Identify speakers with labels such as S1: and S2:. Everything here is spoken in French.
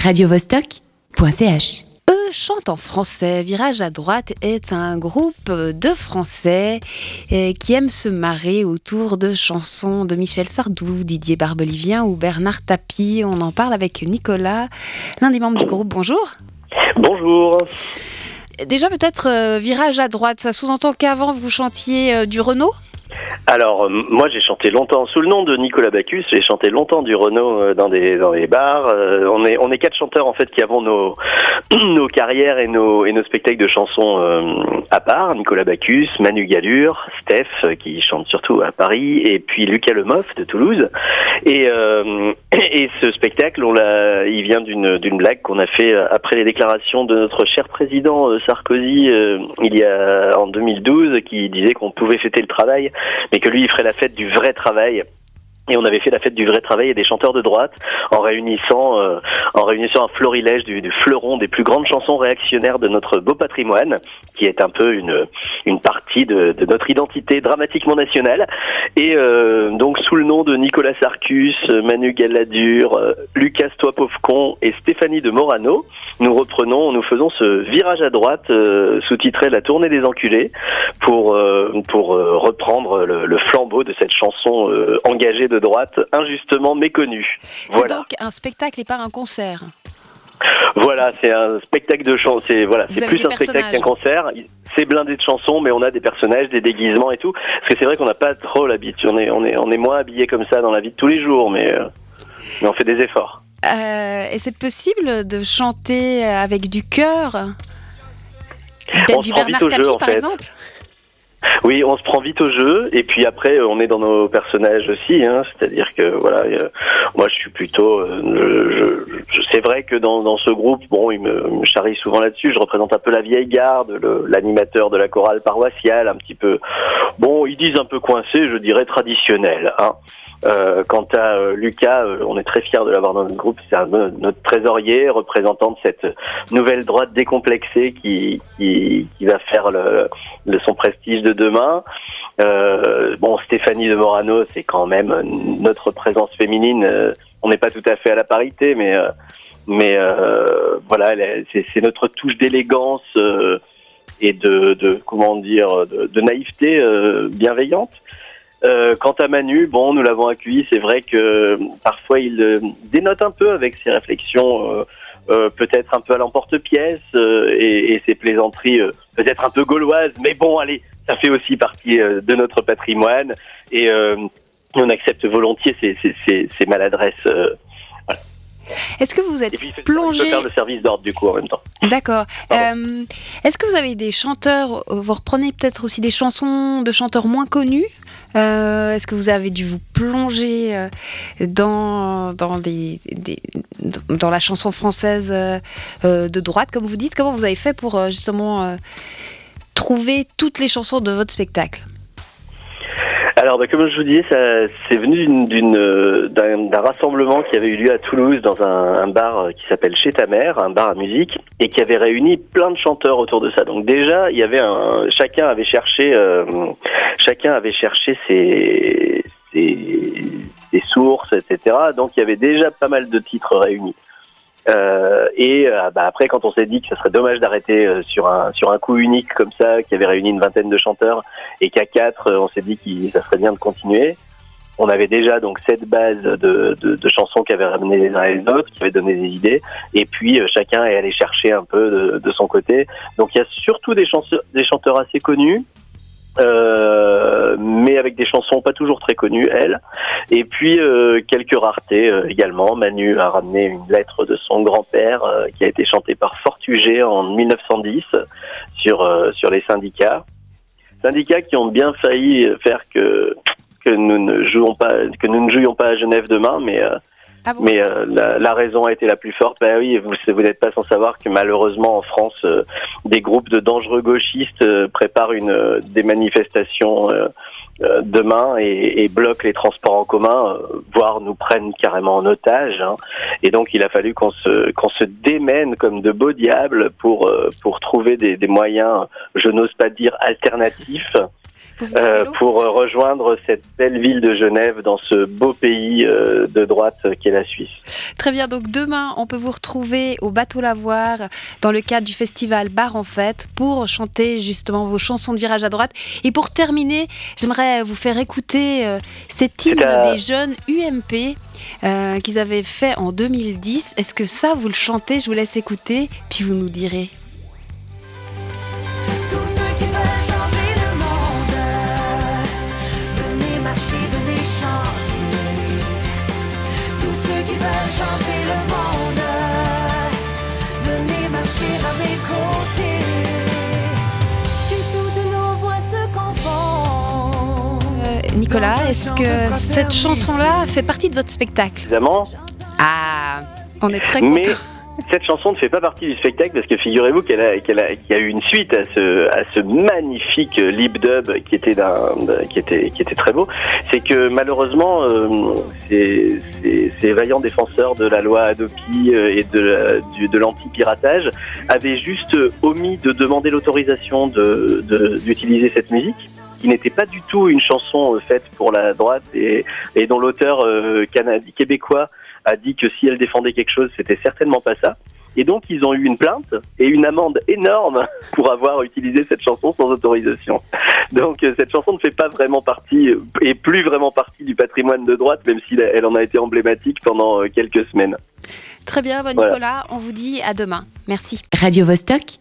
S1: radiovostok.ch.
S2: Eux chantent en français. Virage à droite est un groupe de Français euh, qui aiment se marrer autour de chansons de Michel Sardou, Didier Barbelivien ou Bernard Tapie. On en parle avec Nicolas, l'un des membres du groupe. Bonjour.
S3: Bonjour.
S2: Déjà peut-être euh, virage à droite, ça sous-entend qu'avant vous chantiez euh, du Renault?
S3: Alors, euh, moi, j'ai chanté longtemps sous le nom de Nicolas Bacchus. J'ai chanté longtemps du Renault euh, dans des bars. Euh, on est quatre chanteurs en fait qui avons nos carrières et nos spectacles de chansons à part. Nicolas Bacchus, Manu Gallure, Steph qui chante surtout à Paris, et puis Lucas Lemoff de Toulouse. Et ce spectacle, il vient d'une blague qu'on a fait après les déclarations de notre cher président Sarkozy il y a en 2012, qui disait qu'on pouvait fêter le travail, mais que lui il ferait la fête du vrai travail. Et on avait fait la fête du vrai travail et des chanteurs de droite en réunissant, euh, en réunissant un florilège du, du fleuron des plus grandes chansons réactionnaires de notre beau patrimoine, qui est un peu une, une partie de, de notre identité dramatiquement nationale. Et euh, donc sous le nom de Nicolas Sarcus, Manu Galladur, euh, Lucas Toi et Stéphanie de Morano, nous reprenons, nous faisons ce virage à droite euh, sous-titré La tournée des enculés pour euh, pour reprendre le, le flambeau de cette chanson engagée de droite injustement méconnue.
S2: C'est donc un spectacle et pas un concert.
S3: Voilà, c'est un spectacle de chant. C'est voilà, c'est plus un spectacle qu'un concert. C'est blindé de chansons, mais on a des personnages, des déguisements et tout. Parce que c'est vrai qu'on n'a pas trop l'habitude. On est, on est, on est moins habillé comme ça dans la vie de tous les jours, mais euh, mais on fait des efforts.
S2: Euh, et c'est possible de chanter avec du cœur? Du Bernard
S3: vite au jeu,
S2: Tapie
S3: en
S2: par
S3: fait.
S2: exemple?
S3: Oui, on se prend vite au jeu, et puis après, euh, on est dans nos personnages aussi. Hein, C'est-à-dire que voilà, euh, moi, je suis plutôt. euh, je, je- c'est vrai que dans, ce groupe, bon, il me, me charrie souvent là-dessus. Je représente un peu la vieille garde, l'animateur de la chorale paroissiale, un petit peu. Bon, ils disent un peu coincé, je dirais traditionnel. Hein. Euh, quant à euh, Lucas, euh, on est très fiers de l'avoir dans notre groupe. C'est notre trésorier, représentant de cette nouvelle droite décomplexée qui, qui, qui va faire le, le son prestige de demain. Euh, bon, Stéphanie de Morano, c'est quand même notre présence féminine. Euh, on n'est pas tout à fait à la parité, mais mais voilà, c'est notre touche d'élégance et de, de comment dire de, de naïveté bienveillante. Euh, quant à Manu, bon, nous l'avons accueilli. C'est vrai que parfois il euh, dénote un peu avec ses réflexions, euh, euh, peut-être un peu à l'emporte-pièce euh, et, et ses plaisanteries, euh, peut-être un peu gauloises. Mais bon, allez, ça fait aussi partie euh, de notre patrimoine et euh, on accepte volontiers ces, ces, ces, ces maladresses. euh.
S2: Est-ce que vous
S3: et
S2: êtes
S3: puis il fait,
S2: plongé
S3: faire le service d'ordre du coup en même temps.
S2: D'accord. Euh, Est-ce que vous avez des chanteurs, euh, vous reprenez peut-être aussi des chansons de chanteurs moins connus? Euh, Est-ce que vous avez dû vous plonger euh, dans, dans, la chanson française euh, de droite, comme vous dites? Comment vous avez fait pour justement trouver toutes les chansons de votre spectacle?
S3: Alors, bah, comme je vous disais, c'est venu d'une- d'une, euh, d'un, rassemblement qui avait eu lieu à Toulouse dans un, bar euh, qui s'appelle Chez ta mère, un bar à musique, et qui avait réuni plein de chanteurs autour de ça. Donc déjà, il y avait un, chacun avait cherché, euh, chacun avait cherché ses, ses sources, etc. Donc il y avait déjà pas mal de titres réunis. Euh, et euh, bah, après, quand on s'est dit que ce serait dommage d'arrêter euh, sur un sur un coup unique comme ça, qui avait réuni une vingtaine de chanteurs, et qu'à quatre, on s'est dit que ça serait bien de continuer. On avait déjà donc cette base de, de, chansons qui avaient ramené les uns et les autres, qui avaient donné des idées, et puis chacun est allé chercher un peu de, son côté. Donc il y a surtout des, chanteurs assez connus, mais avec des chansons pas toujours très connues, elles. Et puis euh, quelques raretés euh, également. Manu a ramené une lettre de son grand-père euh, qui a été chantée par Fortuget en 1910 sur sur les syndicats. Syndicats qui ont bien failli faire que que nous ne jouons pas que nous ne jouions pas à Genève demain, mais euh,
S2: Ah
S3: mais euh, la, la raison a été la plus forte. Ben oui, vous, vous n'êtes pas sans savoir que malheureusement en France, euh, des groupes de dangereux gauchistes euh, préparent une, euh, des manifestations euh, euh, demain et, et bloquent les transports en commun, voire nous prennent carrément en otage. hein. Et donc il a fallu qu'on se qu'on se démène comme de beaux diables pour pour trouver des, des moyens, je n'ose pas dire alternatifs. Pour rejoindre cette belle ville de Genève dans ce beau pays de droite qu'est la Suisse.
S2: Très bien, donc demain, on peut vous retrouver au Bateau Lavoir dans le cadre du festival Bar en Fête pour chanter justement vos chansons de virage à droite. Et pour terminer, j'aimerais vous faire écouter cette hymne des jeunes UMP. Euh, qu'ils avaient fait en 2010. Est-ce que ça, vous le chantez? Je vous laisse écouter, puis vous nous direz. Nicolas, est-ce que cette chanson-là fait partie de votre spectacle
S3: Évidemment.
S2: Ah, on est très content.
S3: Mais cette chanson ne fait pas partie du spectacle parce que figurez-vous qu'elle a, qu'elle a, qu'il y a eu une suite à ce, à ce magnifique lip dub qui était, d'un, qui était, qui était très beau. C'est que malheureusement, euh, ces, ces, ces, vaillants défenseurs de la loi Adopi euh, et de, du, de l'anti-piratage avaient juste omis de demander l'autorisation de, de, d'utiliser cette musique qui n'était pas du tout une chanson euh, faite pour la droite et, et dont l'auteur euh, québécois a dit que si elle défendait quelque chose, c'était certainement pas ça. Et donc ils ont eu une plainte et une amende énorme pour avoir utilisé cette chanson sans autorisation. Donc euh, cette chanson ne fait pas vraiment partie et plus vraiment partie du patrimoine de droite, même si elle en a été emblématique pendant quelques semaines.
S2: Très bien, bon Nicolas, voilà. on vous dit à demain. Merci.
S4: Radio -Vostok